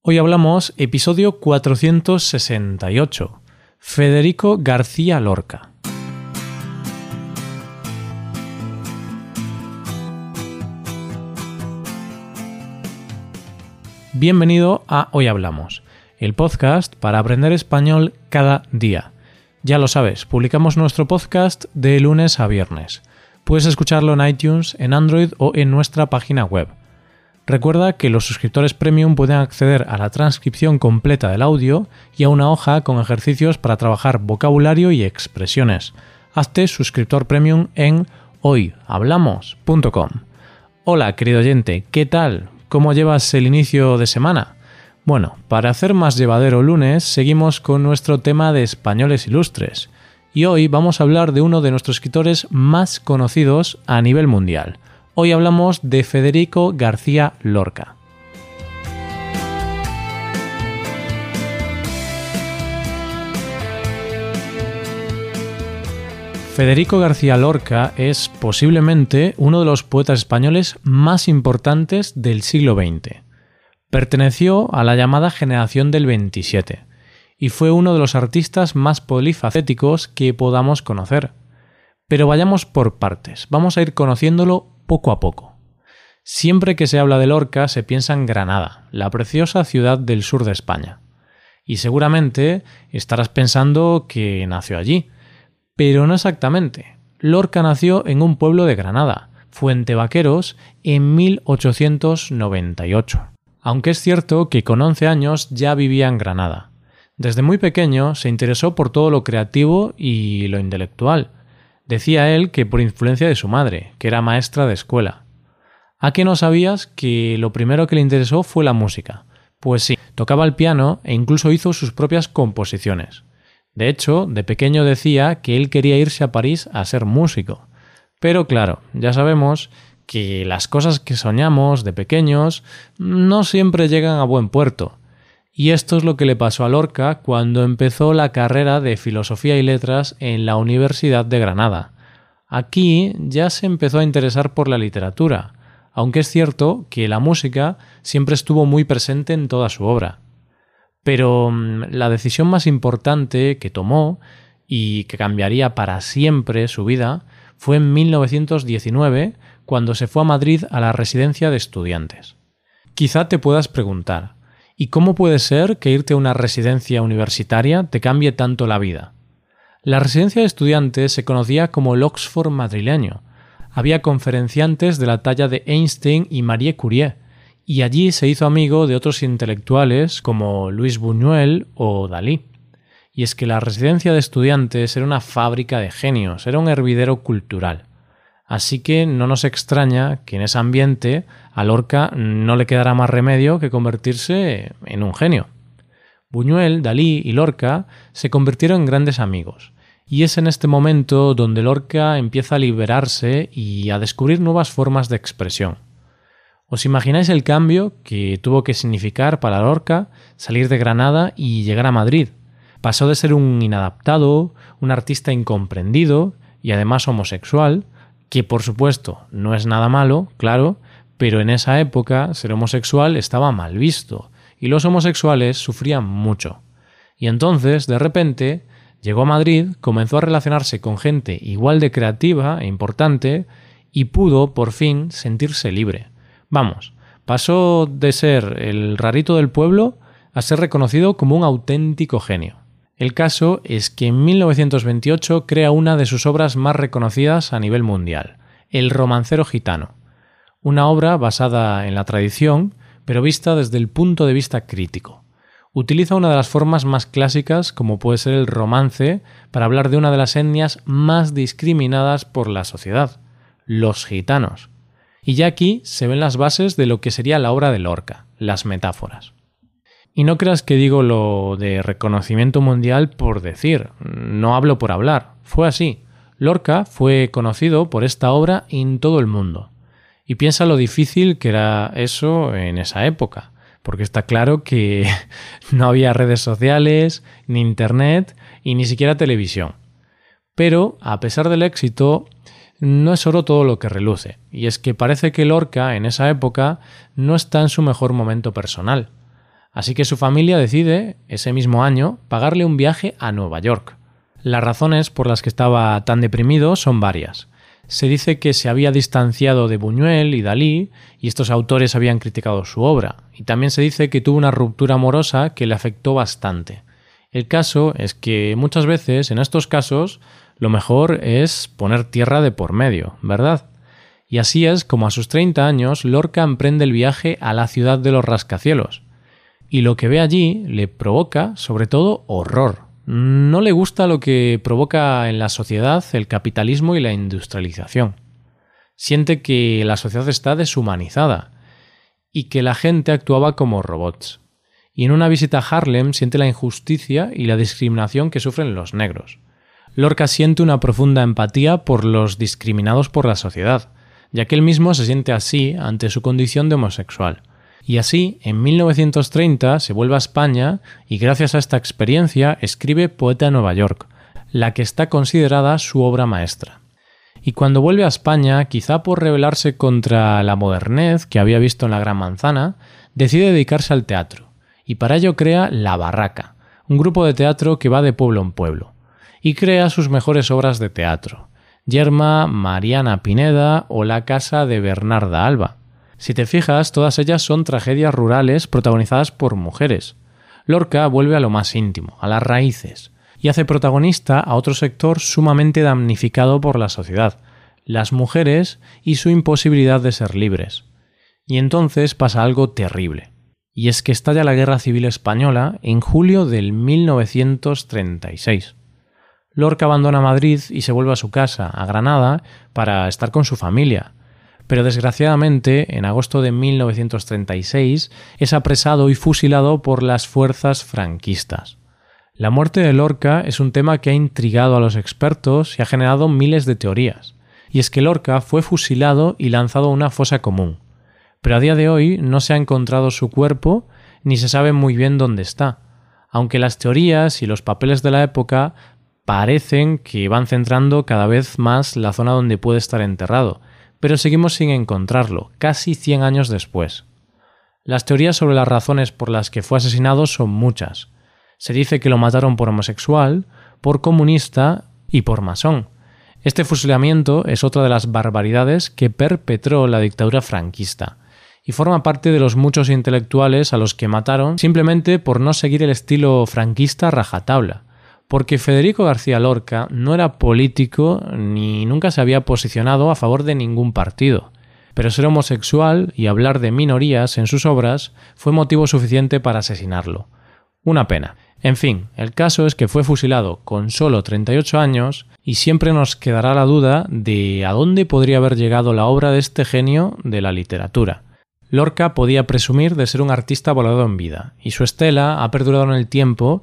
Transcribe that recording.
Hoy hablamos episodio 468. Federico García Lorca. Bienvenido a Hoy Hablamos, el podcast para aprender español cada día. Ya lo sabes, publicamos nuestro podcast de lunes a viernes. Puedes escucharlo en iTunes, en Android o en nuestra página web. Recuerda que los suscriptores premium pueden acceder a la transcripción completa del audio y a una hoja con ejercicios para trabajar vocabulario y expresiones. Hazte suscriptor premium en hoyhablamos.com. Hola, querido oyente, ¿qué tal? ¿Cómo llevas el inicio de semana? Bueno, para hacer más llevadero lunes, seguimos con nuestro tema de españoles ilustres. Y hoy vamos a hablar de uno de nuestros escritores más conocidos a nivel mundial. Hoy hablamos de Federico García Lorca. Federico García Lorca es posiblemente uno de los poetas españoles más importantes del siglo XX. Perteneció a la llamada generación del 27 y fue uno de los artistas más polifacéticos que podamos conocer. Pero vayamos por partes, vamos a ir conociéndolo poco a poco. Siempre que se habla de Lorca se piensa en Granada, la preciosa ciudad del sur de España. Y seguramente estarás pensando que nació allí, pero no exactamente. Lorca nació en un pueblo de Granada, Fuente Vaqueros, en 1898. Aunque es cierto que con 11 años ya vivía en Granada. Desde muy pequeño se interesó por todo lo creativo y lo intelectual. Decía él que por influencia de su madre, que era maestra de escuela. ¿A qué no sabías que lo primero que le interesó fue la música? Pues sí, tocaba el piano e incluso hizo sus propias composiciones. De hecho, de pequeño decía que él quería irse a París a ser músico. Pero claro, ya sabemos que las cosas que soñamos de pequeños no siempre llegan a buen puerto. Y esto es lo que le pasó a Lorca cuando empezó la carrera de Filosofía y Letras en la Universidad de Granada. Aquí ya se empezó a interesar por la literatura, aunque es cierto que la música siempre estuvo muy presente en toda su obra. Pero mm, la decisión más importante que tomó y que cambiaría para siempre su vida fue en 1919, cuando se fue a Madrid a la residencia de estudiantes. Quizá te puedas preguntar, ¿y cómo puede ser que irte a una residencia universitaria te cambie tanto la vida? La residencia de estudiantes se conocía como el Oxford madrileño. Había conferenciantes de la talla de Einstein y Marie Curie, y allí se hizo amigo de otros intelectuales como Luis Buñuel o Dalí. Y es que la residencia de estudiantes era una fábrica de genios, era un hervidero cultural. Así que no nos extraña que en ese ambiente a Lorca no le quedara más remedio que convertirse en un genio. Buñuel, Dalí y Lorca se convirtieron en grandes amigos, y es en este momento donde Lorca empieza a liberarse y a descubrir nuevas formas de expresión. ¿Os imagináis el cambio que tuvo que significar para Lorca salir de Granada y llegar a Madrid? Pasó de ser un inadaptado, un artista incomprendido y además homosexual, que por supuesto no es nada malo, claro, pero en esa época ser homosexual estaba mal visto y los homosexuales sufrían mucho. Y entonces, de repente, llegó a Madrid, comenzó a relacionarse con gente igual de creativa e importante y pudo, por fin, sentirse libre. Vamos, pasó de ser el rarito del pueblo a ser reconocido como un auténtico genio. El caso es que en 1928 crea una de sus obras más reconocidas a nivel mundial, El romancero gitano, una obra basada en la tradición, pero vista desde el punto de vista crítico. Utiliza una de las formas más clásicas, como puede ser el romance, para hablar de una de las etnias más discriminadas por la sociedad, los gitanos. Y ya aquí se ven las bases de lo que sería la obra de Lorca, las metáforas. Y no creas que digo lo de reconocimiento mundial por decir, no hablo por hablar, fue así. Lorca fue conocido por esta obra en todo el mundo. Y piensa lo difícil que era eso en esa época, porque está claro que no había redes sociales, ni internet, y ni siquiera televisión. Pero, a pesar del éxito, no es oro todo lo que reluce, y es que parece que Lorca en esa época no está en su mejor momento personal. Así que su familia decide, ese mismo año, pagarle un viaje a Nueva York. Las razones por las que estaba tan deprimido son varias. Se dice que se había distanciado de Buñuel y Dalí, y estos autores habían criticado su obra, y también se dice que tuvo una ruptura amorosa que le afectó bastante. El caso es que muchas veces, en estos casos, lo mejor es poner tierra de por medio, ¿verdad? Y así es como a sus 30 años Lorca emprende el viaje a la ciudad de los rascacielos. Y lo que ve allí le provoca, sobre todo, horror. No le gusta lo que provoca en la sociedad el capitalismo y la industrialización. Siente que la sociedad está deshumanizada y que la gente actuaba como robots. Y en una visita a Harlem siente la injusticia y la discriminación que sufren los negros. Lorca siente una profunda empatía por los discriminados por la sociedad, ya que él mismo se siente así ante su condición de homosexual. Y así, en 1930 se vuelve a España y gracias a esta experiencia escribe Poeta de Nueva York, la que está considerada su obra maestra. Y cuando vuelve a España, quizá por rebelarse contra la modernez que había visto en la Gran Manzana, decide dedicarse al teatro, y para ello crea La Barraca, un grupo de teatro que va de pueblo en pueblo, y crea sus mejores obras de teatro, Yerma, Mariana Pineda o La Casa de Bernarda Alba, si te fijas, todas ellas son tragedias rurales protagonizadas por mujeres. Lorca vuelve a lo más íntimo, a las raíces, y hace protagonista a otro sector sumamente damnificado por la sociedad, las mujeres y su imposibilidad de ser libres. Y entonces pasa algo terrible, y es que estalla la Guerra Civil Española en julio del 1936. Lorca abandona Madrid y se vuelve a su casa, a Granada, para estar con su familia, pero desgraciadamente en agosto de 1936 es apresado y fusilado por las fuerzas franquistas. La muerte de Lorca es un tema que ha intrigado a los expertos y ha generado miles de teorías. Y es que Lorca fue fusilado y lanzado a una fosa común. Pero a día de hoy no se ha encontrado su cuerpo ni se sabe muy bien dónde está, aunque las teorías y los papeles de la época parecen que van centrando cada vez más la zona donde puede estar enterrado, pero seguimos sin encontrarlo, casi 100 años después. Las teorías sobre las razones por las que fue asesinado son muchas. Se dice que lo mataron por homosexual, por comunista y por masón. Este fusilamiento es otra de las barbaridades que perpetró la dictadura franquista, y forma parte de los muchos intelectuales a los que mataron simplemente por no seguir el estilo franquista rajatabla porque Federico García Lorca no era político ni nunca se había posicionado a favor de ningún partido. Pero ser homosexual y hablar de minorías en sus obras fue motivo suficiente para asesinarlo. Una pena. En fin, el caso es que fue fusilado con solo 38 años y siempre nos quedará la duda de a dónde podría haber llegado la obra de este genio de la literatura. Lorca podía presumir de ser un artista volado en vida, y su estela ha perdurado en el tiempo